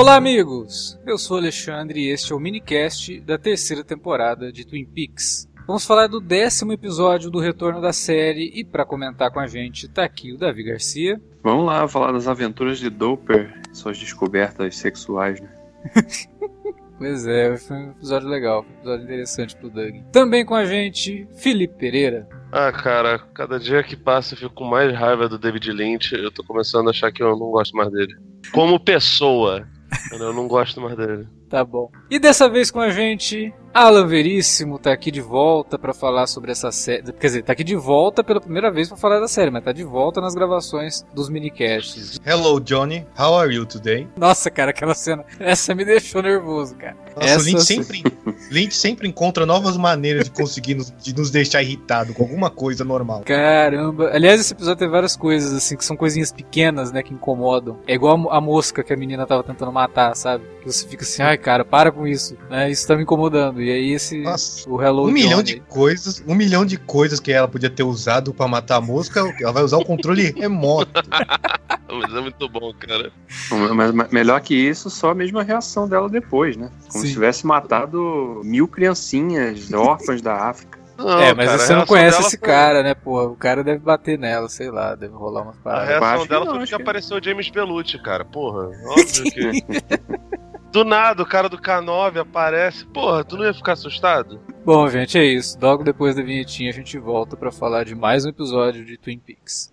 Olá, amigos! Eu sou Alexandre e este é o minicast da terceira temporada de Twin Peaks. Vamos falar do décimo episódio do retorno da série e para comentar com a gente tá aqui o Davi Garcia. Vamos lá falar das aventuras de Doper, suas descobertas sexuais, né? Pois é, foi um episódio legal, foi um episódio interessante pro Doug. Também com a gente, Felipe Pereira. Ah, cara, cada dia que passa eu fico com mais raiva do David Lynch. Eu tô começando a achar que eu não gosto mais dele. Como pessoa, eu não gosto mais dele. Tá bom. E dessa vez com a gente, Alan Veríssimo tá aqui de volta para falar sobre essa série. Quer dizer, tá aqui de volta pela primeira vez para falar da série, mas tá de volta nas gravações dos minicasts. Hello, Johnny. How are you today? Nossa, cara, aquela cena. Essa me deixou nervoso, cara. Nossa, essa o Lynch sempre, Lynch sempre encontra novas maneiras de conseguir nos, de nos deixar irritado com alguma coisa normal. Caramba. Aliás, esse episódio tem várias coisas, assim, que são coisinhas pequenas, né, que incomodam. É igual a mosca que a menina tava tentando matar, sabe? Que você fica assim, ai, cara, para com isso, né? Isso tá me incomodando. E aí esse Nossa, o Hello um milhão Johnny. de coisas, um milhão de coisas que ela podia ter usado pra matar a mosca, ela vai usar o controle remoto. Mas é muito bom, cara. Mas, mas melhor que isso, só a mesma reação dela depois, né? Como Sim. se tivesse matado mil criancinhas órfãs da África. Não, É, mas cara, a você não conhece esse foi- cara, né, pô? O cara deve bater nela, sei lá, deve rolar umas A paradas. Eu reação que dela foi porque que- apareceu o James Belushi, cara. Porra, óbvio que. Do nada, o cara do K9 aparece. Porra, tu não ia ficar assustado? Bom, gente, é isso. Logo depois da vinhetinha a gente volta pra falar de mais um episódio de Twin Peaks.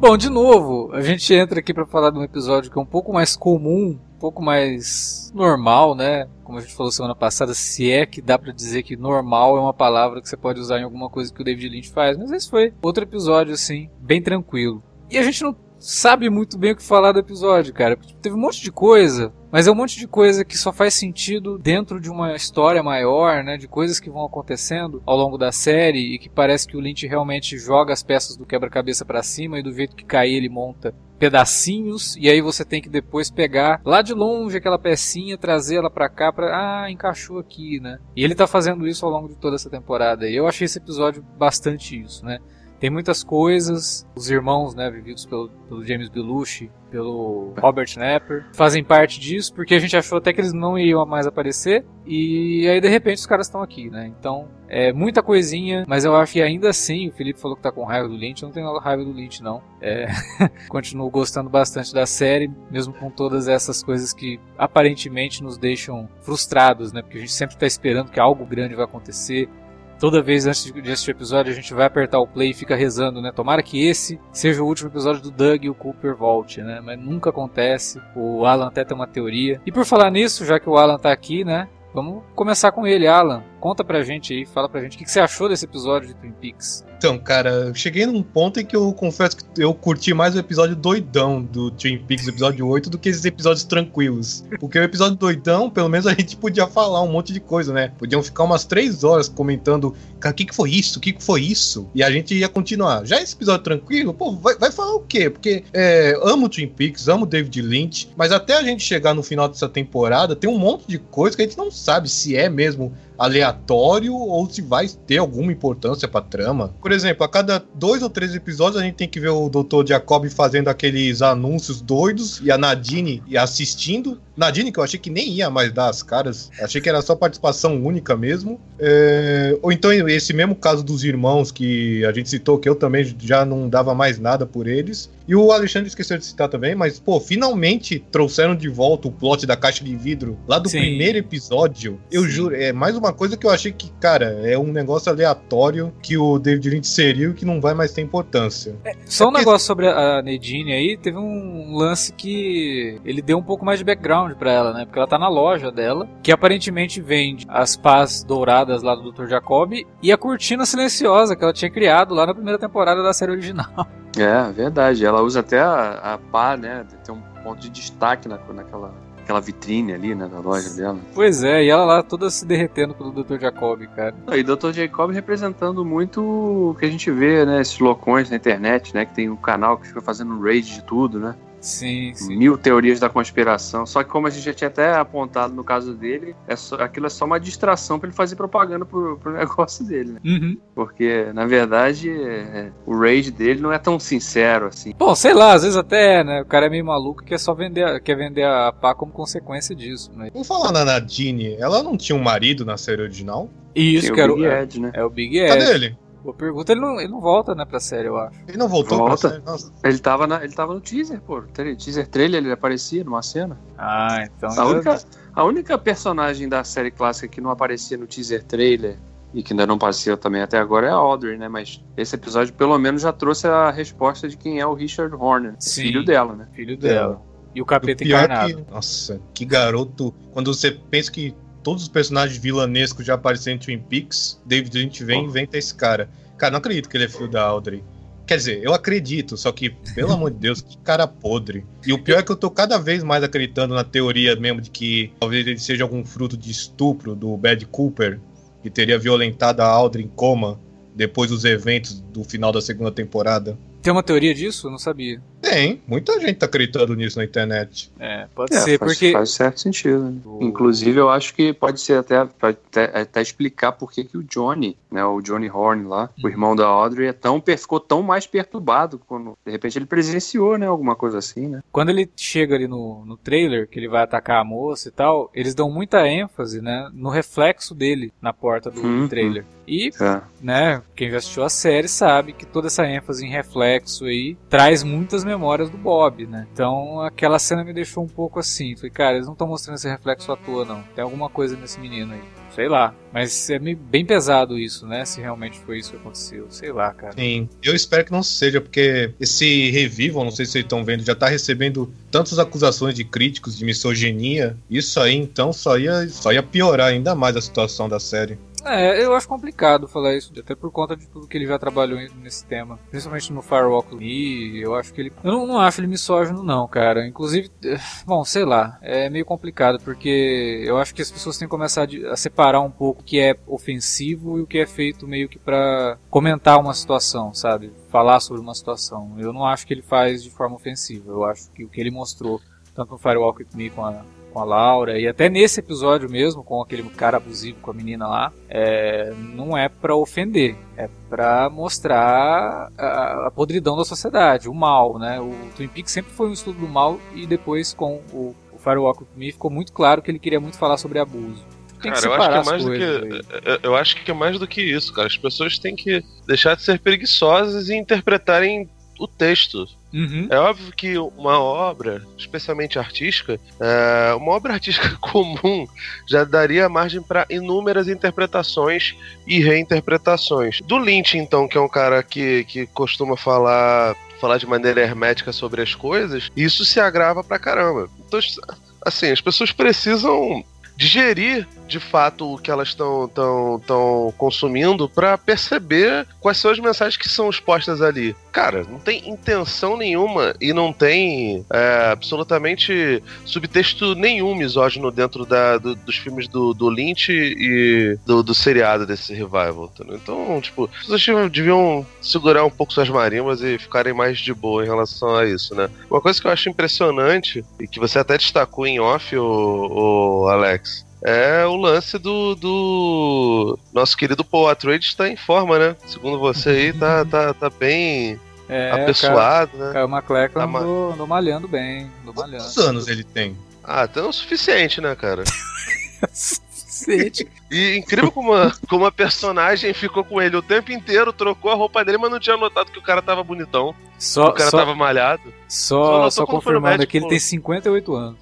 Bom, de novo, a gente entra aqui para falar de um episódio que é um pouco mais comum, um pouco mais normal, né? Como a gente falou semana passada, se é que dá pra dizer que normal é uma palavra que você pode usar em alguma coisa que o David Lynch faz, mas esse foi outro episódio assim, bem tranquilo. E a gente não sabe muito bem o que falar do episódio, cara. porque Teve um monte de coisa, mas é um monte de coisa que só faz sentido dentro de uma história maior, né? De coisas que vão acontecendo ao longo da série e que parece que o Lynch realmente joga as peças do quebra-cabeça pra cima e do jeito que cair ele monta pedacinhos e aí você tem que depois pegar lá de longe aquela pecinha, trazer ela pra cá para ah, encaixou aqui, né? E ele tá fazendo isso ao longo de toda essa temporada. E eu achei esse episódio bastante isso, né? Tem muitas coisas, os irmãos, né, vividos pelo, pelo James Belushi, pelo Robert Knapper, fazem parte disso, porque a gente achou até que eles não iam mais aparecer, e aí de repente os caras estão aqui, né? Então, é muita coisinha, mas eu acho que ainda assim, o Felipe falou que tá com raiva do Lynch, eu não tenho raiva do Lynch, não. É, continuo gostando bastante da série, mesmo com todas essas coisas que aparentemente nos deixam frustrados, né? Porque a gente sempre tá esperando que algo grande vai acontecer, Toda vez antes de assistir o episódio, a gente vai apertar o play e fica rezando, né? Tomara que esse seja o último episódio do Doug e o Cooper volte, né? Mas nunca acontece. O Alan até tem uma teoria. E por falar nisso, já que o Alan tá aqui, né? Vamos começar com ele, Alan. Conta pra gente aí, fala pra gente o que que você achou desse episódio de Twin Peaks. Então, cara, eu cheguei num ponto em que eu confesso que eu curti mais o episódio doidão do Twin Peaks, episódio 8, do que esses episódios tranquilos. Porque o episódio doidão, pelo menos a gente podia falar um monte de coisa, né? Podiam ficar umas três horas comentando, cara, o que, que foi isso? O que, que foi isso? E a gente ia continuar. Já esse episódio tranquilo, pô, vai, vai falar o quê? Porque é, amo Twin Peaks, amo David Lynch, mas até a gente chegar no final dessa temporada, tem um monte de coisa que a gente não sabe se é mesmo aleatório ou se vai ter alguma importância pra trama. Por exemplo, a cada dois ou três episódios a gente tem que ver o Dr. Jacob fazendo aqueles anúncios doidos e a Nadine assistindo. Nadine, que eu achei que nem ia mais dar as caras, achei que era só participação única mesmo. É, Ou então esse mesmo caso dos irmãos que a gente citou, que eu também já não dava mais nada por eles. E o Alexandre esqueceu de citar também, mas, pô, finalmente trouxeram de volta o plot da caixa de vidro lá do Sim. primeiro episódio. Eu Sim. juro, é mais uma coisa que eu achei que, cara, é um negócio aleatório que o David Lynch e que não vai mais ter importância. Só um É porque- negócio sobre a Nadine aí, teve um lance que ele deu um pouco mais de background pra ela, né? Porque ela tá na loja dela, que aparentemente vende as pás douradas lá do Dr. Jacob e a cortina silenciosa que ela tinha criado lá na primeira temporada da série original. É, verdade. Ela usa até a, a pá, né? Tem um ponto de destaque na, naquela aquela vitrine ali, né? Da loja dela. Pois é, e ela lá toda se derretendo pelo Dr. Jacob, cara. E Dr. Jacob representando muito o que a gente vê, né? Esses loucões na internet, né? Que tem um canal que fica fazendo raid de tudo, né? Sim, sim. Mil teorias da conspiração. Só que como a gente já tinha até apontado no caso dele, é só, aquilo é só uma distração pra ele fazer propaganda pro, pro negócio dele, né? Uhum. Porque, na verdade, é- o raid dele não é tão sincero assim. Bom, sei lá, às vezes até, né? O cara é meio maluco e quer só vender, quer vender a pá como consequência disso, né? Vamos falar na Nadine, ela não tinha um marido na série original? E isso que era o Big é, Ed, né? é o Big Cadê Ed. ele? Boa pergunta, ele não, ele não volta, né, pra série, eu acho. Ele não voltou Volta. pra série? Nossa. Ele tava, na- ele tava no teaser, pô. Teaser trailer, ele aparecia numa cena. Ah, então. A única, a única personagem da série clássica que não aparecia no teaser trailer e que ainda não apareceu também até agora é a Audrey, né? Mas esse episódio pelo menos já trouxe a resposta de quem é o Richard Horner, Sim. filho dela, né? Filho dela. E o capeta é encarnado. que, nossa, que garoto. Quando você pensa que todos os personagens vilanescos já apareceram em Twin Peaks, David Lynch vem e Oh. inventa esse cara. Cara, não acredito que ele é filho da Audrey. Quer dizer, eu acredito, só que, pelo amor de Deus, que cara podre. E o pior é que eu tô cada vez mais acreditando na teoria mesmo de que talvez ele seja algum fruto de estupro do Bad Cooper, que teria violentado a Audrey em coma depois dos eventos do final da segunda temporada. Tem uma teoria disso? Eu não sabia. Tem, muita gente tá acreditando nisso na internet. É, pode É, ser, faz, porque. faz certo sentido. né? O- Inclusive, eu acho que pode ser até, até, até explicar por que, que o Johnny, né, o Johnny Horn lá, o irmão da Audrey, é tão, ficou tão mais perturbado quando, de repente, ele presenciou, né, alguma coisa assim, né? Quando ele chega ali no, no trailer, que ele vai atacar a moça e tal, eles dão muita ênfase, né, no reflexo dele na porta do Uhum. trailer. E, É. né, quem já assistiu a série sabe que toda essa ênfase em reflexo aí traz muitas memórias do Bob, né? Então aquela cena me deixou um pouco assim. Falei, cara, eles não estão mostrando esse reflexo à toa, não. Tem alguma coisa nesse menino aí. Sei lá. Mas é bem pesado isso, né? Se realmente foi isso que aconteceu. Sei lá, cara. Sim, eu espero que não seja, porque esse Revival, não sei se vocês estão vendo, já tá recebendo tantas acusações de críticos de misoginia. Isso aí, então, só ia, só ia piorar ainda mais a situação da série. É, eu acho complicado falar isso, até por conta de tudo que ele já trabalhou nesse tema. Principalmente no Firewalk Me, eu acho que ele. Eu não, não acho ele misógino, não, cara. Inclusive, bom, sei lá, é meio complicado, porque eu acho que as pessoas têm que começar a separar um pouco o que é ofensivo e o que é feito meio que pra comentar uma situação, sabe? Falar sobre uma situação. Eu não acho que ele faz de forma ofensiva. Eu acho que o que ele mostrou, tanto no Firewalk Me com a, com a Laura, e até nesse episódio mesmo, com aquele cara abusivo com a menina lá, é, não é pra ofender, é pra mostrar a, a podridão da sociedade, o mal, né? O Twin Peaks sempre foi um estudo do mal e depois com o, o Firewalk with Me ficou muito claro que ele queria muito falar sobre abuso. Tem Cara, eu acho que é mais do que. Eu acho que é mais do que isso, cara. As pessoas têm que deixar de ser preguiçosas e interpretarem o texto. Uhum. É óbvio que uma obra, especialmente artística, é, uma obra artística comum já daria margem para inúmeras interpretações e reinterpretações. Do Lynch, então, que é um cara que, que costuma falar falar de maneira hermética sobre as coisas, isso se agrava pra caramba. Então, assim, as pessoas precisam digerir de fato o que elas estão tão, tão consumindo para perceber quais são as mensagens que são expostas ali. Cara, não tem intenção nenhuma e não tem é, absolutamente subtexto nenhum misógino dentro da, do- dos filmes do, do Lynch e do, do seriado desse revival. entendeu? Então, tipo, pessoas deviam segurar um pouco suas marimbas e ficarem mais de boa em relação a isso, né? Uma coisa que eu acho impressionante e que você até destacou em off, o, o Alex, é o lance do, do nosso querido Paul Atreides está em forma, né? Segundo você aí, tá, tá, tá bem É, o cara, apessoado, né? Caio Tá ma- malhando bem, andou malhando. Quantos anos ele tem? Ah, tem o suficiente, né, cara? E incrível como a, como a personagem ficou com ele o tempo inteiro, trocou a roupa dele, mas não tinha notado que o cara tava bonitão. Só, o cara só, tava malhado. só, só no confirmando médico, que ele tem 58 anos.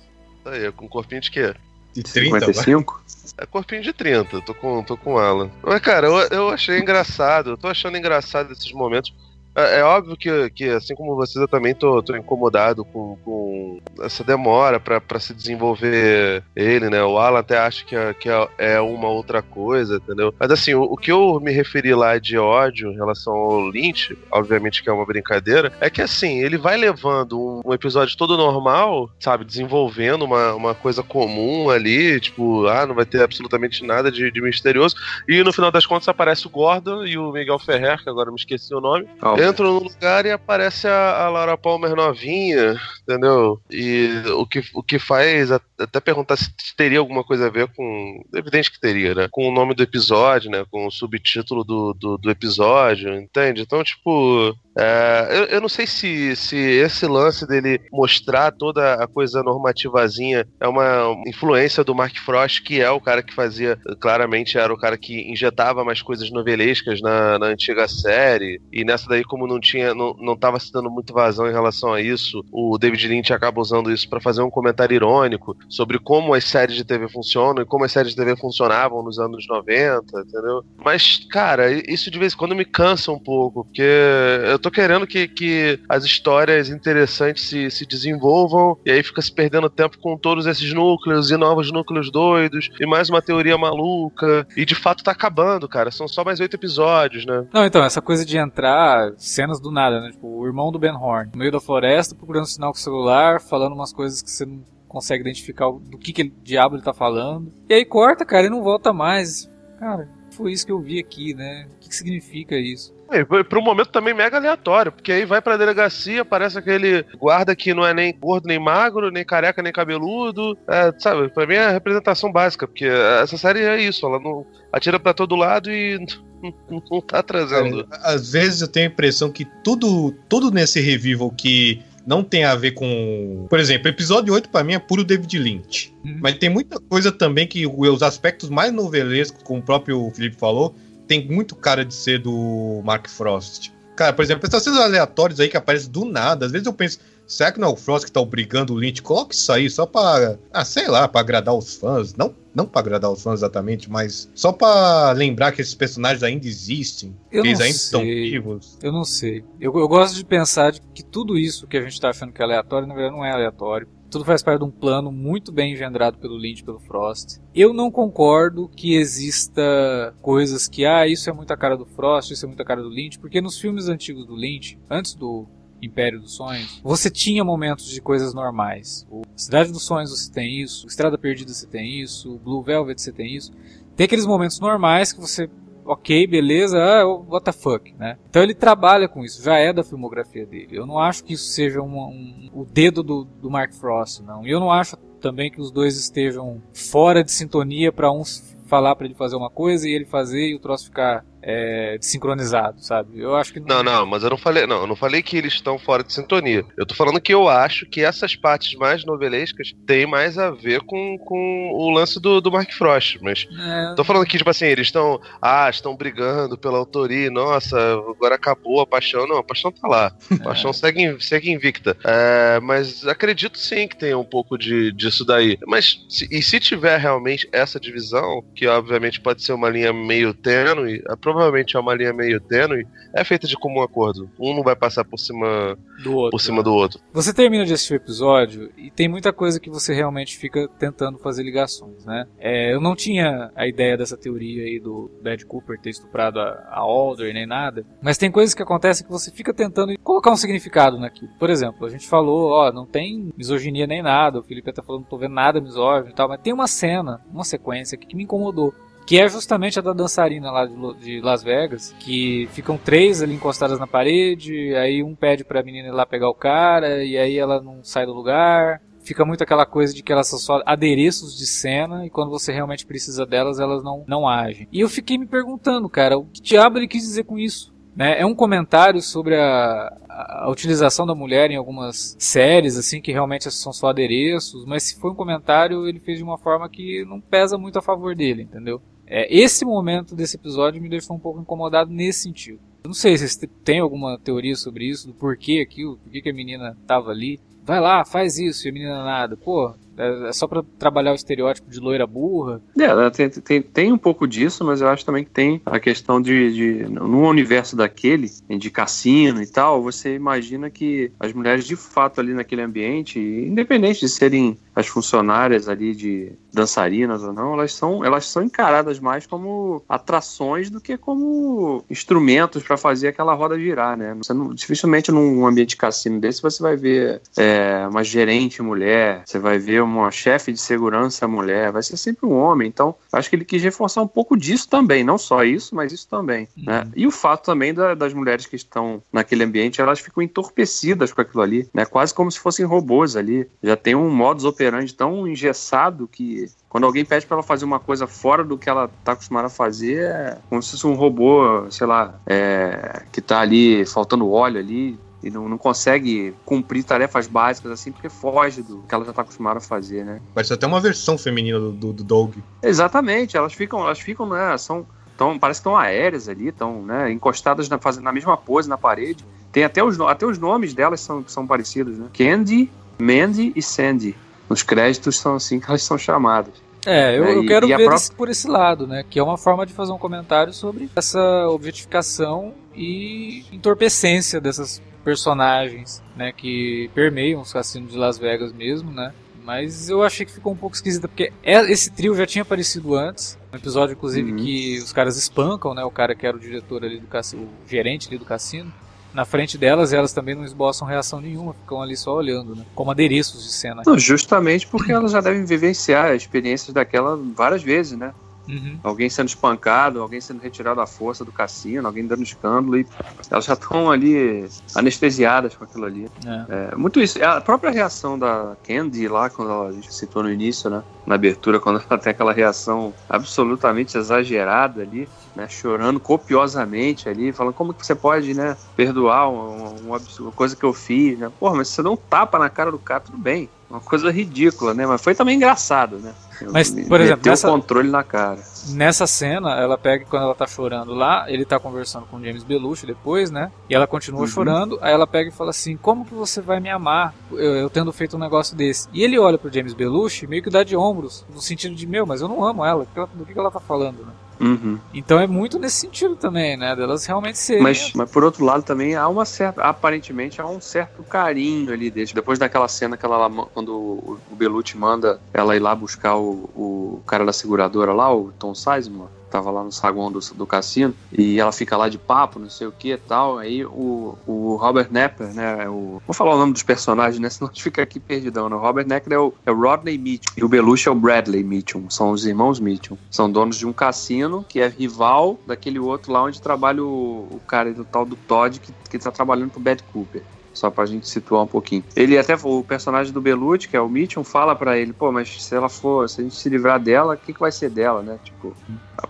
Aí, com um corpinho de quê? De 30, vai. 55? É corpinho de 30, tô com, tô com ela. Mas, cara, eu, eu achei engraçado, eu tô achando engraçado esses momentos. É, é óbvio que, que, assim como vocês, eu também tô, tô incomodado com, com essa demora pra se desenvolver ele, né? O Alan até acha que, é, que é, é uma outra coisa, entendeu? Mas assim, o, o que eu me referi lá de ódio em relação ao Lynch, obviamente que é uma brincadeira, é que assim, ele vai levando um, um episódio todo normal, sabe? Desenvolvendo uma, uma coisa comum ali, tipo, ah, não vai ter absolutamente nada de, de misterioso. E no final das contas aparece o Gordon e o Miguel Ferrer, que agora me esqueci o nome Ó, entram no lugar e aparece a, a Laura Palmer novinha, entendeu? E o que, o que faz até perguntar se teria alguma coisa a ver com. Evidente que teria, né? Com o nome do episódio, né? Com o subtítulo do, do, do episódio, entende? Então, tipo. É, eu, eu não sei se, se esse lance dele mostrar toda a coisa normativazinha é uma influência do Mark Frost, que é o cara que fazia, claramente era o cara que injetava mais coisas novelescas na, na antiga série. E nessa daí, como não tinha, não, não se dando muito vazão em relação a isso, o David Lynch acaba usando isso pra fazer um comentário irônico sobre como as séries de TV funcionam e como as séries de TV funcionavam nos anos 90, entendeu? Mas, cara, isso de vez em quando me cansa um pouco, porque eu querendo que, que as histórias interessantes se, se desenvolvam e aí fica se perdendo tempo com todos esses núcleos e novos núcleos doidos e mais uma teoria maluca e de fato tá acabando, cara. São só mais oito episódios, né? Não, então, essa coisa de entrar cenas do nada, né? Tipo, o irmão do Ben Horn, no meio da floresta, procurando sinal com o celular, falando umas coisas que você não consegue identificar do que, que diabo ele tá falando. E aí corta, cara, e não volta mais. Cara, foi isso que eu vi aqui, né? O que, que significa isso? É, E por um momento também mega aleatório, porque aí vai pra delegacia, parece aquele guarda que não é nem gordo, nem magro, nem careca, nem cabeludo. É, sabe, pra mim é a representação básica, porque essa série é isso, ela não atira pra todo lado e não, não tá trazendo. Às vezes eu tenho a impressão que tudo, tudo nesse revival que não tem a ver com. Por exemplo, episódio 8 pra mim é puro David Lynch. Uhum. Mas tem muita coisa também que os aspectos mais novelescos, como o próprio Felipe falou, tem muito cara de ser do Mark Frost. Cara, por exemplo, essas coisas aleatórias aí que aparecem do nada. Às vezes eu penso, será que não é o Frost que tá obrigando o Lynch? Coloca isso aí só pra. Ah, sei lá, pra agradar os fãs. Não, não pra agradar os fãs exatamente, mas só pra lembrar que esses personagens ainda existem. Eu que eles ainda estão sei. vivos. Eu não sei. Eu, eu gosto de pensar de que tudo isso que a gente tá achando que é aleatório, na verdade não é aleatório. Tudo faz parte de um plano muito bem engendrado pelo Lynch, pelo Frost. Eu não concordo que exista coisas que, ah, isso é muito a cara do Frost, isso é muito a cara do Lynch, porque nos filmes antigos do Lynch, antes do Império dos Sonhos, você tinha momentos de coisas normais. O Cidade dos Sonhos você tem isso, Estrada Perdida você tem isso, Blue Velvet você tem isso. Tem aqueles momentos normais que você ok, beleza, ah, what the fuck, né? Então ele trabalha com isso, já é da filmografia dele. Eu não acho que isso seja um, o dedo do, do Mark Frost, não. E eu não acho também que os dois estejam fora de sintonia para um falar para ele fazer uma coisa e ele fazer e o troço ficar é, desincronizado, sabe? Eu acho que Não, não, mas eu não falei, não, eu não falei que eles estão fora de sintonia. Eu tô falando que eu acho que essas partes mais novelescas têm mais a ver com, com o lance do, do Mark Frost, mas É, Tô falando que, tipo assim, eles estão. Ah, estão brigando pela autoria. Nossa, agora acabou a paixão. Não, a paixão tá lá. A paixão segue, in- segue invicta. É, mas acredito sim que tenha um pouco de, disso daí. Mas, se- e se tiver realmente essa divisão, que obviamente pode ser uma linha meio tênue, é, provavelmente é uma linha meio tênue, é feita de comum acordo. Um não vai passar por cima, do outro. por cima do outro. Você termina de assistir o episódio e tem muita coisa que você realmente fica tentando fazer ligações, né? É, eu não tinha a ideia dessa teoria aí do Brad Cooper ter estuprado a, a Alder nem nada, mas tem coisas que acontecem que você fica tentando colocar um significado naquilo. Por exemplo, a gente falou, ó, não tem misoginia nem nada, o Felipe até falou, não tô vendo nada misógino e tal, mas tem uma cena, uma sequência aqui que me incomodou. Que é justamente a da dançarina lá de Las Vegas, que ficam três ali encostadas na parede, aí um pede pra menina ir lá pegar o cara, e aí ela não sai do lugar. Fica muito aquela coisa de que elas são só adereços de cena, e quando você realmente precisa delas, elas não, não agem. E eu fiquei me perguntando, cara, o que diabo ele quis dizer com isso? Né? É um comentário sobre a, a, utilização da mulher em algumas séries, assim, que realmente são só adereços, mas se foi um comentário, ele fez de uma forma que não pesa muito a favor dele, entendeu? É, esse momento desse episódio me deixou um pouco incomodado nesse sentido. Eu não sei se têm alguma teoria sobre isso, do porquê aquilo, por que a menina tava ali. Vai lá, faz isso, menina nada. Pô, é, é só para trabalhar o estereótipo de loira burra. É, tem, tem, tem, um pouco disso, mas eu acho também que tem a questão de, de. No universo daquele, de cassino e tal, você imagina que as mulheres de fato ali naquele ambiente, independente de serem as funcionárias ali de dançarinas ou não, elas são, elas são encaradas mais como atrações do que como instrumentos para fazer aquela roda girar, né? Não, dificilmente num ambiente cassino desse você vai ver é, uma gerente mulher, você vai ver uma chefe de segurança mulher, vai ser sempre um homem. Então, acho que ele quis reforçar um pouco disso também, não só isso, mas isso também. Uhum. Né? E o fato também da, das mulheres que estão naquele ambiente, elas ficam entorpecidas com aquilo ali, né? Quase como se fossem robôs ali. Já tem um modus operandi tão engessado que quando alguém pede para ela fazer uma coisa fora do que ela está acostumada a fazer, é como se fosse um robô, sei lá, é, que está ali faltando óleo ali, e não, não consegue cumprir tarefas básicas assim, porque foge do que ela já está acostumada a fazer, né? Parece até uma versão feminina do, do, do Dog. Exatamente, elas ficam, elas ficam, né, são, tão, parece que estão aéreas ali, estão né, encostadas na, na mesma pose na parede. Tem até os, até os nomes delas são, são parecidos, né? Candy, Mandy e Sandy. Nos créditos são assim que elas são chamadas. É, eu, é, eu quero ver própria... por esse lado, né? Que é uma forma de fazer um comentário sobre essa objetificação e entorpecência dessas personagens, né, que permeiam os cassinos de Las Vegas mesmo, né? Mas eu achei que ficou um pouco esquisita, porque é, esse trio já tinha aparecido antes. Um episódio, inclusive, uhum. que os caras espancam, né? O cara que era o diretor ali do cassino, o gerente ali do cassino. Na frente delas, elas também não esboçam reação nenhuma, ficam ali só olhando, né? Como adereços de cena. Não, justamente porque elas já devem vivenciar experiências daquela várias vezes, né? Uhum. Alguém sendo espancado, alguém sendo retirado à força do cassino, alguém dando escândalo e elas já estão ali anestesiadas com aquilo ali. É. É, muito isso. A própria reação da Candy lá, quando ela, a gente citou no início, né? Na abertura, quando ela tem aquela reação absolutamente exagerada ali, né? Chorando copiosamente ali, falando como que você pode, né? Perdoar uma, uma, uma coisa que eu fiz, né? Porra, mas você não tapa na cara do cara, tudo bem. Uma coisa ridícula, né? Mas foi também engraçado, né? Mas, por exemplo, nessa, o controle na cara. Nessa cena, ela pega quando ela tá chorando lá, ele tá conversando com o James Belushi depois, né? E ela continua uhum. chorando, aí ela pega e fala assim: "Como que você vai me amar eu, eu, tendo feito um negócio desse?". E ele olha pro James Belushi meio que dá de ombros, no sentido de: "Meu, mas eu não amo ela, do que ela tá falando, né?". Uhum. Então é muito nesse sentido também, né? Delas realmente serem. Mas, mas por outro lado também há uma certa. Aparentemente há um certo carinho ali desde. Depois daquela cena que ela quando o, o Belucci manda ela ir lá buscar o, o cara da seguradora lá, o Tom Sizemore tava lá no saguão do, do cassino, e ela fica lá de papo, não sei o que e tal. Aí o, o Robert Nepper, né? O, vou falar o nome dos personagens, né? Senão a gente fica aqui perdidão. Né? O Robert Nepper é o, é o Rodney Mitchum e o Belushi é o Bradley Mitchum. São os irmãos Mitchum. São donos de um cassino que é rival daquele outro lá onde trabalha o, o cara do tal do Todd que, que tá trabalhando pro Bad Cooper só pra gente situar um pouquinho. Ele até, o personagem do Belucci, que é o Mitchum, fala para ele, pô, mas se ela for, se a gente se livrar dela, o que, que vai ser dela, né? Tipo,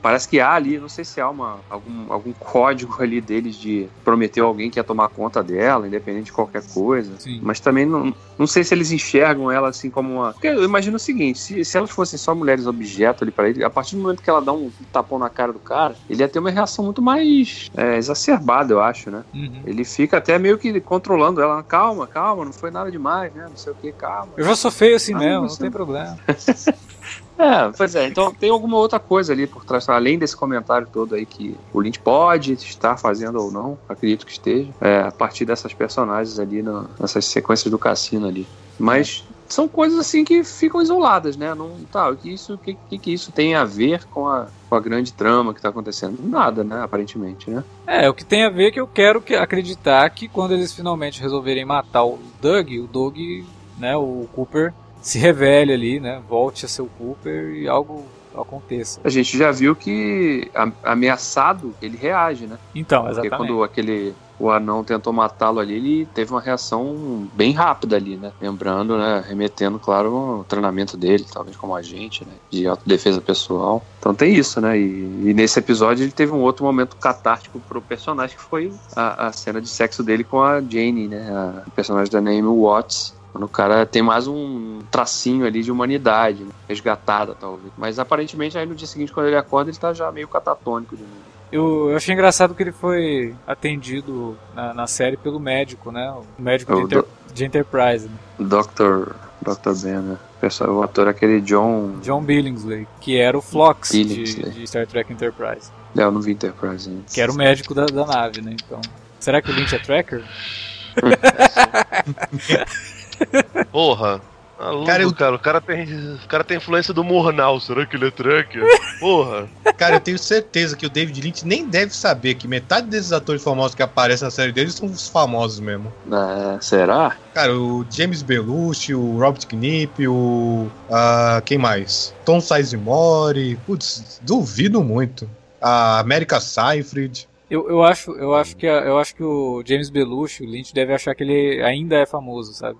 Parece que há ali, não sei se há uma, algum, algum código ali deles de prometer alguém que ia tomar conta dela, independente de qualquer coisa. Sim. Mas também não, não sei se eles enxergam ela assim como uma. Porque eu imagino o seguinte: se, se elas fossem só mulheres objeto ali para ele, a partir do momento que ela dá um tapão na cara do cara, ele ia ter uma reação muito mais é, exacerbada, eu acho, né? Uhum. Ele fica até meio que controlando ela. Calma, calma, não foi nada demais, né? Não sei o que, calma. Eu já sou feio assim ah, mesmo, não, não tem problema. É, pois é, então tem alguma outra coisa ali por trás, além desse comentário todo aí que o Lynch pode estar fazendo ou não, acredito que esteja, é, a partir dessas personagens ali, no, nessas sequências do cassino ali. Mas são coisas assim que ficam isoladas, né? Não, tá, o que isso, que, que, que isso tem a ver com a, com a grande trama que está acontecendo? Nada, né? Aparentemente, né? É, o que tem a ver é que eu quero que, acreditar que quando eles finalmente resolverem matar o Doug, o Doug, né, o Cooper se revele ali, né? Volte a ser o Cooper e algo aconteça. A gente já viu que ameaçado ele reage, né? Então, exatamente. Porque quando aquele o anão tentou matá-lo ali, ele teve uma reação bem rápida ali, né? Lembrando, né? Remetendo, claro, o treinamento dele, talvez como agente, né? De autodefesa pessoal. Então tem isso, né? E, e nesse episódio ele teve um outro momento catártico pro personagem, que foi a, a cena de sexo dele com a Jane, né? A personagem da Naomi Watts. O cara tem mais um tracinho ali de humanidade, né? resgatada, talvez. Mas aparentemente aí no dia seguinte, quando ele acorda, ele tá já meio catatônico de novo. Eu, eu achei engraçado que ele foi atendido na, na série pelo médico, né? O médico É de, o Enter- do- de Enterprise, né? Dr. Dr. Ben, né? O pessoal- O ator é aquele John. John Billingsley, que era o Flox de, de Star Trek Enterprise. É, eu não vi Enterprise ainda. Que era o médico da, da nave, né? Então. Será que o Lynch é tracker? Porra. Maluco, Cara, cara, eu- o cara tem. O cara tem influência do Murnau. Será que ele é tracker? Porra. Cara, eu tenho certeza que o David Lynch nem deve saber que metade desses atores famosos que aparecem na série dele são os famosos mesmo. É, será? Cara, o James Belushi, o Robert Knipp, o. ah, quem mais? Tom Sizemore. Putz, duvido muito. A América Seyfried. Eu, eu, acho, eu, acho que, a- eu acho que o James Belushi, o Lynch, deve achar que ele ainda é famoso, sabe?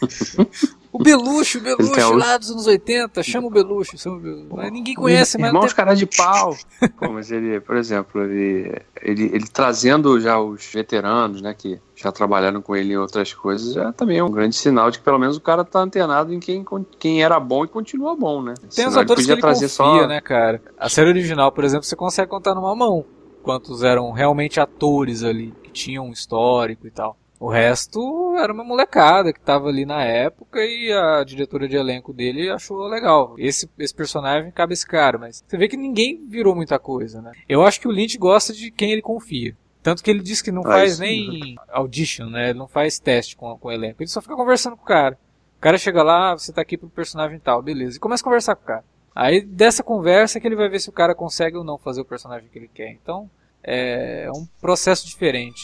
o Belushi, o a outra- lá dos anos 80, chama o Belushi. chama o Belushi. Mas ninguém conhece, mas Irmãos tem... cara de pau. Pô, mas ele, por exemplo, ele, ele, ele trazendo já os veteranos, né, que já trabalharam com ele em outras coisas, já também é um grande sinal de que pelo menos o cara tá antenado em quem, quem era bom e continua bom, né? Tem os ele atores que podia ele trazer confia, só né, cara? A série original, por exemplo, você consegue contar numa mão quantos eram realmente atores ali, que tinham um histórico e tal. O resto era uma molecada que tava ali na época e a diretora de elenco dele achou legal. Esse, esse personagem cabe esse cara, mas você vê que ninguém virou muita coisa, né? Eu acho que o Lynch gosta de quem ele confia. Tanto que ele diz que não Ah, faz nem audition, né? Ele não faz teste com, com o elenco. Ele só fica conversando com o cara. O cara chega lá, "Ah, você tá aqui pro personagem tal, beleza. E começa a conversar com o cara. Aí dessa conversa é que ele vai ver se o cara consegue ou não fazer o personagem que ele quer. Então é um processo diferente.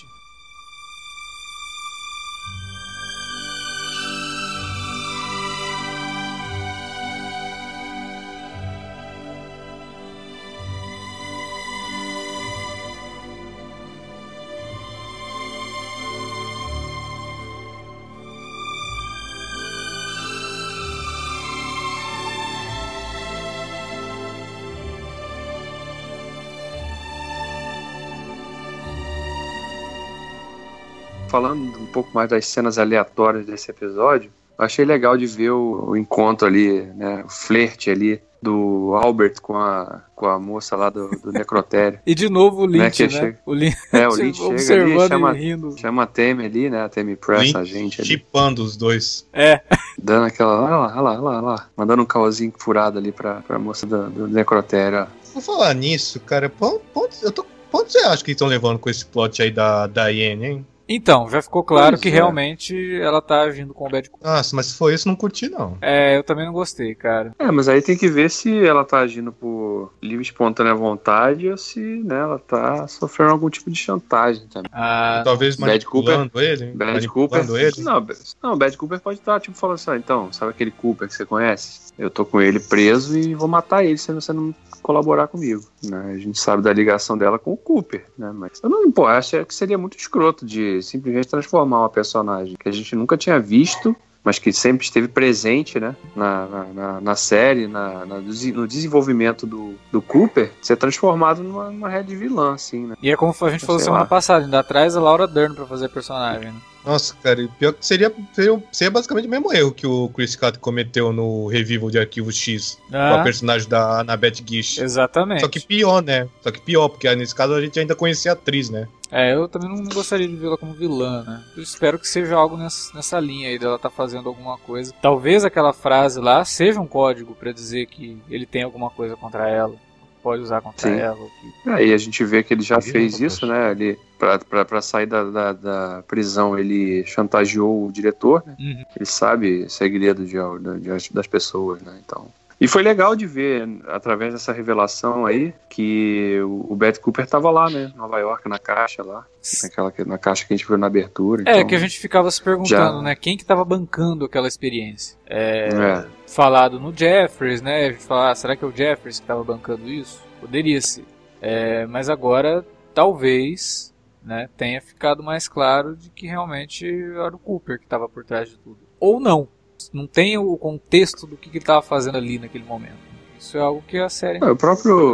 Falando um pouco mais das cenas aleatórias desse episódio, eu achei legal de ver o, o encontro ali, né, o flerte ali do Albert com a, com a moça lá do, do necrotério. E de novo o Né, Lynch, que né? chega- O Lynch, É, o Lynch chega ali, observando chama, e rindo. chama a Temi ali, né, a Temi Press, Lynch a gente ali, Chipando os dois. É, dando aquela, olha lá, olha lá, olha lá, olha lá, mandando um caosinho furado ali pra, pra moça do, do necrotério, ó. Vou falar nisso, cara. Onde- eu tô, onde você acha que estão levando com esse plot aí da Diane, hein? Então, já ficou claro Pois que é. realmente ela tá agindo com o Bad Cop. Nossa, mas se for isso, não curti, não. É, eu também não gostei, cara. É, mas aí tem que ver se ela tá agindo por livre espontânea vontade ou se né, ela tá sofrendo algum tipo de chantagem também. Ah, Talvez Bad manipulando ele. Bad Cooper. ele. Não, não, Bad Cooper pode estar, tipo, falando assim, ah, então, sabe aquele Cooper que você conhece? Eu tô com ele preso e vou matar ele se você não colaborar comigo. Né? A gente sabe da ligação dela com o Cooper, né? Mas eu não, pô, acho que seria muito escroto de simplesmente transformar uma personagem que a gente nunca tinha visto. Mas que sempre esteve presente, né? Na, na, na- série, na, na- no desenvolvimento do, do Cooper, ser transformado numa, numa red vilã, assim, né? e é como a gente falou Sei semana lá. passada, ainda atrás a Laura Dern pra fazer a personagem, né? Nossa, cara, e pior que seria, seria, seria basicamente o mesmo erro que o Chris Scott cometeu no revival de Arquivo X com a Ah, personagem da Annabeth Gish. exatamente. Só que pior, né? Só que pior, porque nesse caso a gente ainda conhecia a atriz, né? É, eu também não gostaria de vê-la como vilã, né? Eu espero que seja algo nessa, nessa linha aí dela tá fazendo alguma coisa. Talvez aquela frase lá seja um código pra dizer que ele tem alguma coisa contra ela. Pode usar contra Sim. ela. que- Aí a gente vê que ele já Imagina, fez isso, né? Ele, pra sair da, da, da prisão, ele chantageou o diretor, né? Uhum. Ele sabe segredo de, de- das pessoas, né? Então. E foi legal de ver, através dessa revelação aí, que o, Beth Cooper tava lá, né? Nova York, na caixa lá. Naquela, na caixa que a gente viu na abertura. É, então- que a gente ficava se perguntando, já- né? Quem que tava bancando aquela experiência? É, É. falado no Jeffers, né? A gente fala, ah, será que é o Jeffers que tava bancando isso? Poderia ser. É, mas agora, talvez, né, tenha ficado mais claro de que realmente era o Cooper que estava por trás de tudo. Ou não. Não tem o contexto do que, que ele estava fazendo ali naquele momento. Isso é algo que a série É, o próprio.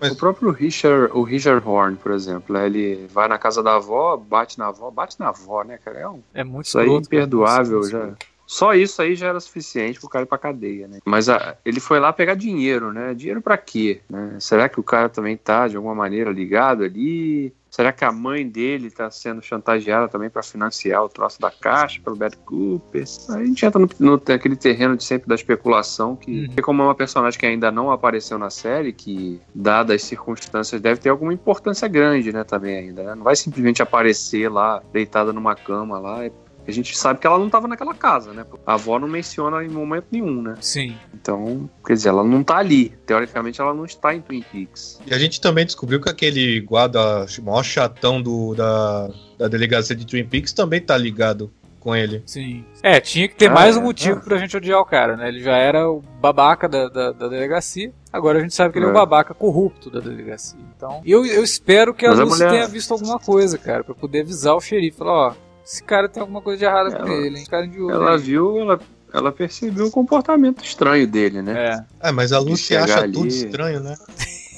Mas- o próprio Richard, o Richard Horn, por exemplo, né, ele vai na casa da avó, bate na avó, bate na avó, né, cara? É um, É muito isso aí é imperdoável já. Só isso aí já era suficiente pro cara ir pra cadeia, né? Mas a- ele foi lá pegar dinheiro, né? Dinheiro pra quê? né? Será que o cara também tá de alguma maneira ligado ali? Será que a mãe dele tá sendo chantageada também pra financiar o troço da caixa pelo Bad Cooper? Aí a gente entra no, no aquele terreno de sempre da especulação que, Uhum. como é uma personagem que ainda não apareceu na série, que dadas as circunstâncias deve ter alguma importância grande, né, também ainda, né? Não vai simplesmente aparecer lá deitada numa cama lá e a gente sabe que ela não estava naquela casa, né? A avó não menciona em momento nenhum, né? Sim. Então, quer dizer, ela não tá ali. Teoricamente, ela não está em Twin Peaks. E a gente também descobriu que aquele guarda, o maior chatão do, da, da delegacia de Twin Peaks também tá ligado com ele. Sim. É, tinha que ter Ah, mais um é, motivo é. pra gente odiar o cara, né? Ele já era o babaca da, da, da delegacia. Agora a gente sabe que ele é o É. babaca corrupto da delegacia. Então, eu, eu espero que a Mas a Lucy mulher- tenha visto alguma coisa, cara, pra poder avisar o xerife. Falar, ó, esse cara tem alguma coisa de errado com Ela- ele, hein? Cara de olho. Ela aí. viu, ela, ela percebeu o comportamento estranho dele, né? É. Ah, mas a Lucy acha ali- tudo estranho, né?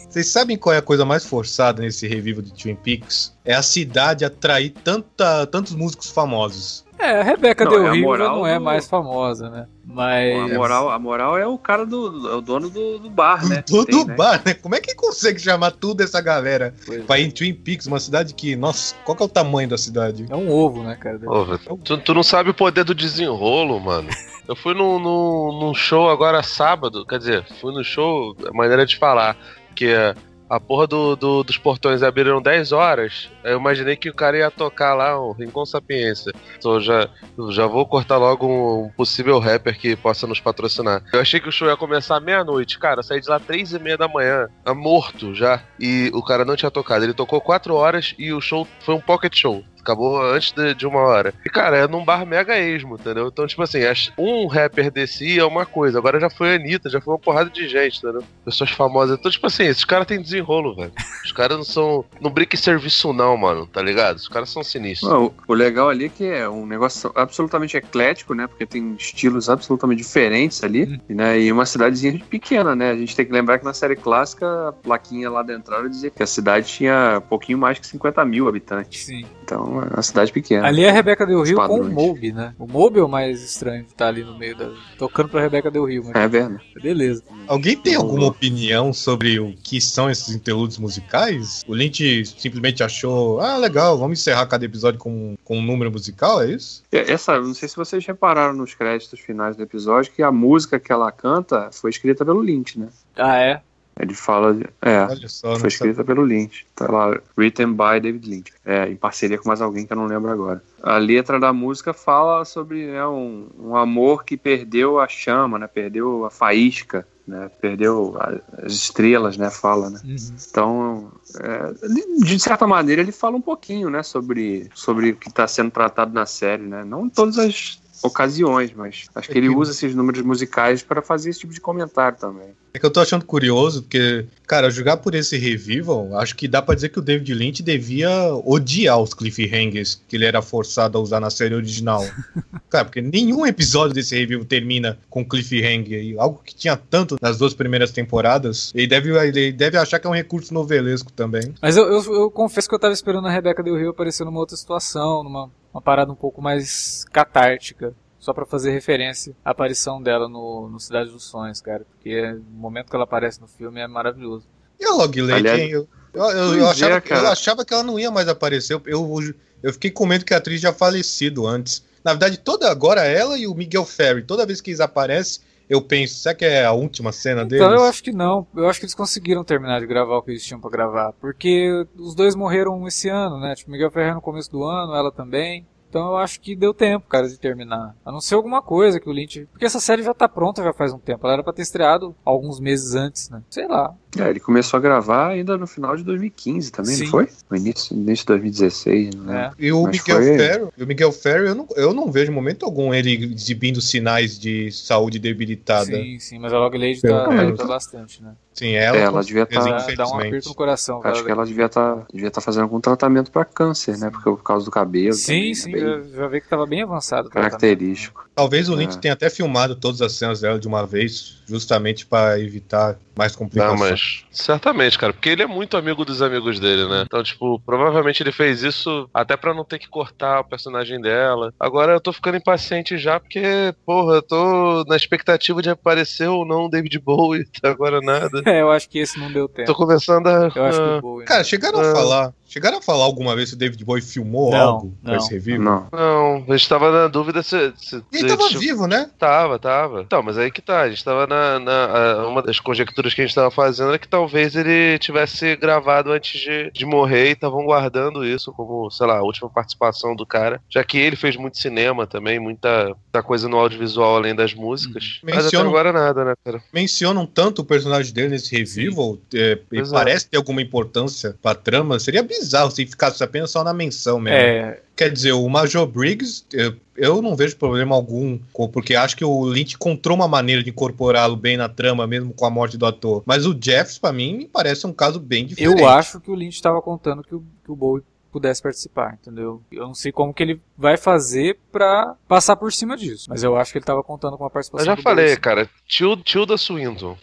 Vocês sabem qual é a coisa mais forçada nesse revival de Twin Peaks? É a cidade atrair tanta, tantos músicos famosos. É, a Rebeca Não, Del é Rio já não é do- mais famosa, né? Mas. A moral, a moral é o cara do. É o dono do, do bar, né? Do, Tem, do né? bar, né? Como é que consegue chamar tudo essa galera Pois pra é. ir em Twin Peaks, uma cidade que, nossa, qual que é o tamanho da cidade? É um ovo, né, cara? Ô, velho, tu, tu não sabe o poder do desenrolo, mano. Eu fui num, num, num show agora sábado, quer dizer, fui no show, a maneira de falar, que é, a porra do, do- dos portões abriram 10 horas, eu imaginei que o cara ia tocar lá um Rincon Sapiência. Então já, já vou cortar logo um possível rapper que possa nos patrocinar. Eu achei que o show ia começar meia-noite, cara, eu saí de lá três e meia da manhã, tá morto já, e o cara não tinha tocado. Ele tocou 4 horas e o show foi um pocket show. Acabou antes de, de uma hora. E, cara, é num bar mega esmo, entendeu? Então, tipo assim, um rapper descia é uma coisa. Agora já foi a Anitta, já foi uma porrada de gente, entendeu? Pessoas famosas. Então, tipo assim, esses caras têm desenrolo, velho. Os caras não são. Não brinca em serviço, não, mano, tá ligado? Os caras são sinistros. Não, o- legal ali é que é um negócio absolutamente eclético, né? Porque tem estilos absolutamente diferentes ali, né? E uma cidadezinha pequena, né? A gente tem que lembrar que na série clássica a plaquinha lá da entrada dizia que a cidade tinha um pouquinho mais que 50 mil habitantes. Sim. Então é uma cidade pequena. Ali é a Rebeca Del Rio com o. Moby, né? O Moby é o mais estranho de estar ali no meio da. tocando pra Rebeca Del Rio, mas É verdade. beleza. Alguém tem alguma opinião sobre o que são esses interlúdios musicais? O Lynch simplesmente achou, ah, legal, vamos encerrar cada episódio com, com um número musical, é isso? Essa, não sei se vocês repararam nos créditos finais do episódio que a música que ela canta foi escrita pelo Lynch, né? Ah, é? Ele fala. É. Só, Foi escrita pelo Lynch. Tá lá, written by David Lynch. É, em parceria com mais alguém que eu não lembro agora. A letra da música fala sobre né, um, um amor que perdeu a chama, né? Perdeu a faísca, né? Perdeu as estrelas, né? Fala, né? Uhum. Então, é, de certa maneira, ele fala um pouquinho, né? Sobre, sobre o que está sendo tratado na série, né? Não todas as ocasiões, mas acho que ele usa esses números musicais para fazer esse tipo de comentário também. É que eu tô achando curioso, porque, cara, jogar por esse revival, acho que dá pra dizer que o David Lynch devia odiar os cliffhangers que ele era forçado a usar na série original. cara, porque nenhum episódio desse revival termina com cliffhanger, e algo que tinha tanto nas duas primeiras temporadas, ele deve, ele deve achar que é um recurso novelesco também. Mas eu, eu, eu confesso que eu tava esperando a Rebeca Del Rio aparecer numa outra situação, numa uma parada um pouco mais catártica. Só pra fazer referência à aparição dela no, no Cidade dos Sonhos, cara. Porque o momento que ela aparece no filme é maravilhoso. E a Log Lady, Aliás- hein? Eu, eu, eu- eu é, achava, cara. eu achava que ela não ia mais aparecer. Eu, eu, eu fiquei com medo que a atriz já falecido antes. Na verdade, toda agora ela e o Miguel Ferry, toda vez que eles aparecem, eu penso, será que é a última cena deles? Então eu acho que não. Eu acho que eles conseguiram terminar de gravar o que eles tinham pra gravar. Porque os dois morreram esse ano, né? Tipo, Miguel Ferreira no começo do ano, ela também. Então eu acho que deu tempo, cara, de terminar. A não ser alguma coisa que o Lynch. Porque essa série já tá pronta já faz um tempo. Ela era pra ter estreado alguns meses antes, né? Sei lá. É, ele começou a gravar ainda no final de 2015 também, Sim. não foi? No início, início de 2016, né? É. E o Mas Miguel foi- Ferro, o Miguel Ferro, eu não, eu não vejo em momento algum ele exibindo sinais de saúde debilitada. Sim, Sim, sim, mas a Log Lady tá, tá bastante, né? ela, É, ela devia certeza, tá- Dá, um aperto no coração, Acho cara. que ela devia estar devia tá fazendo algum tratamento pra câncer, né? Porque por causa do cabelo. Sim, também, sim, né? Já, já vi que tava bem avançado. característico. Talvez o Lynch É. tenha até filmado todas as cenas dela de uma vez, justamente para evitar mais Não, complicações. mas certamente, cara, porque ele é muito amigo dos amigos dele, né? Então, tipo, provavelmente ele fez isso até pra não ter que cortar o personagem dela. Agora eu tô ficando impaciente já porque, porra, eu tô na expectativa de aparecer ou não o David Bowie, até agora nada. É, eu acho que esse não deu tempo. Tô começando a. Eu acho que a- o Bowie. Cara, chegaram a É. falar. Chegaram a falar alguma vez se o David Bowie filmou Não, algo não. pra esse review? Não. Não, a gente tava na dúvida se. se ele tava vivo, né? Tava, tava. Então, mas aí que tá. A gente tava na. na- a- uma das conjecturas que a gente tava fazendo é que talvez ele tivesse gravado antes de, de morrer e estavam guardando isso como, sei lá, a última participação do cara. Já que ele fez muito cinema também, muita, muita coisa no audiovisual além das músicas. Mas até Menciona- agora nada, né, cara? Mencionam tanto o personagem dele nesse revival, é, e é. parece ter alguma importância pra trama. Seria bizarro se ficasse apenas só na menção mesmo. É, Quer dizer, o Major Briggs, eu, eu não vejo problema algum, porque acho que o Lynch encontrou uma maneira de incorporá-lo bem na trama, mesmo com a morte do ator. Mas o Jeffs, pra mim, me parece um caso bem diferente. eu acho que o Lynch estava contando que o, que o Bowie pudesse participar, entendeu? Eu não sei como que ele vai fazer pra passar por cima disso, mas eu acho que ele estava contando com a Eu participação já do falei, Bowie. cara. Tio, Tilda Swinton.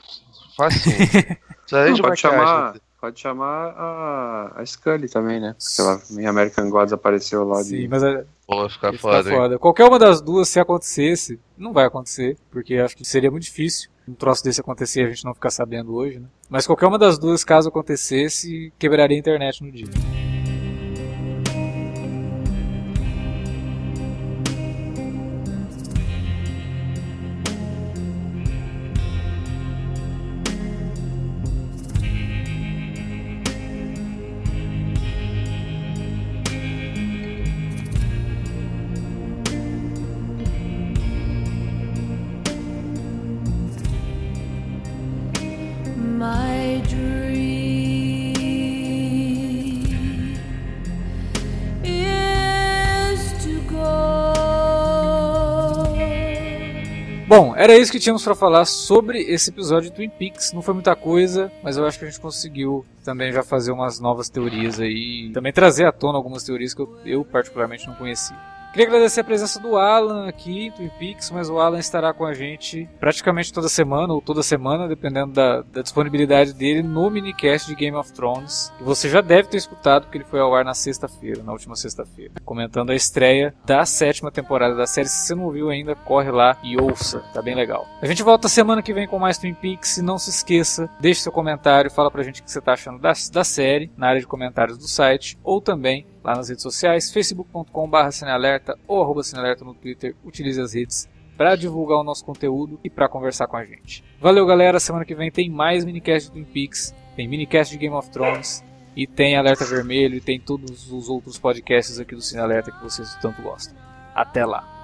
Facinho. Não, de pode maquiagem. chamar, pode chamar a, a Scully também, né? Porque ela em American Gods apareceu lá Sim, de. mas é, Pô, ficar foda, hein? foda. Qualquer uma das duas, se acontecesse, não vai acontecer, porque acho que seria muito difícil um troço desse acontecer e a gente não ficar sabendo hoje, né? Mas qualquer uma das duas, caso acontecesse, quebraria a internet no dia. Era isso que tínhamos pra falar sobre esse episódio de Twin Peaks. Não foi muita coisa, mas eu acho que a gente conseguiu também já fazer umas novas teorias aí. Também trazer à tona algumas teorias que eu, eu particularmente não conhecia. Queria agradecer a presença do Alan aqui Twin Peaks, mas o Alan estará com a gente praticamente toda semana, ou toda semana, dependendo da, da disponibilidade dele, no minicast de Game of Thrones. Você já deve ter escutado, porque ele foi ao ar na sexta-feira, na última sexta-feira, comentando a estreia da sétima temporada da série. Se você não viu ainda, corre lá e ouça, tá bem legal. A gente volta semana que vem com mais Twin Peaks, e não se esqueça, deixe seu comentário, fala pra gente o que você tá achando da, da série, na área de comentários do site, ou também lá nas redes sociais, facebook.com.br cinealerta ou arroba cinealerta no Twitter, utilize as redes para divulgar o nosso conteúdo e para conversar com a gente. Valeu galera, semana que vem tem mais minicast de Twin Peaks, tem minicast de Game of Thrones e tem Alerta Vermelho e tem todos os outros podcasts aqui do Cine Alerta que vocês tanto gostam. Até lá!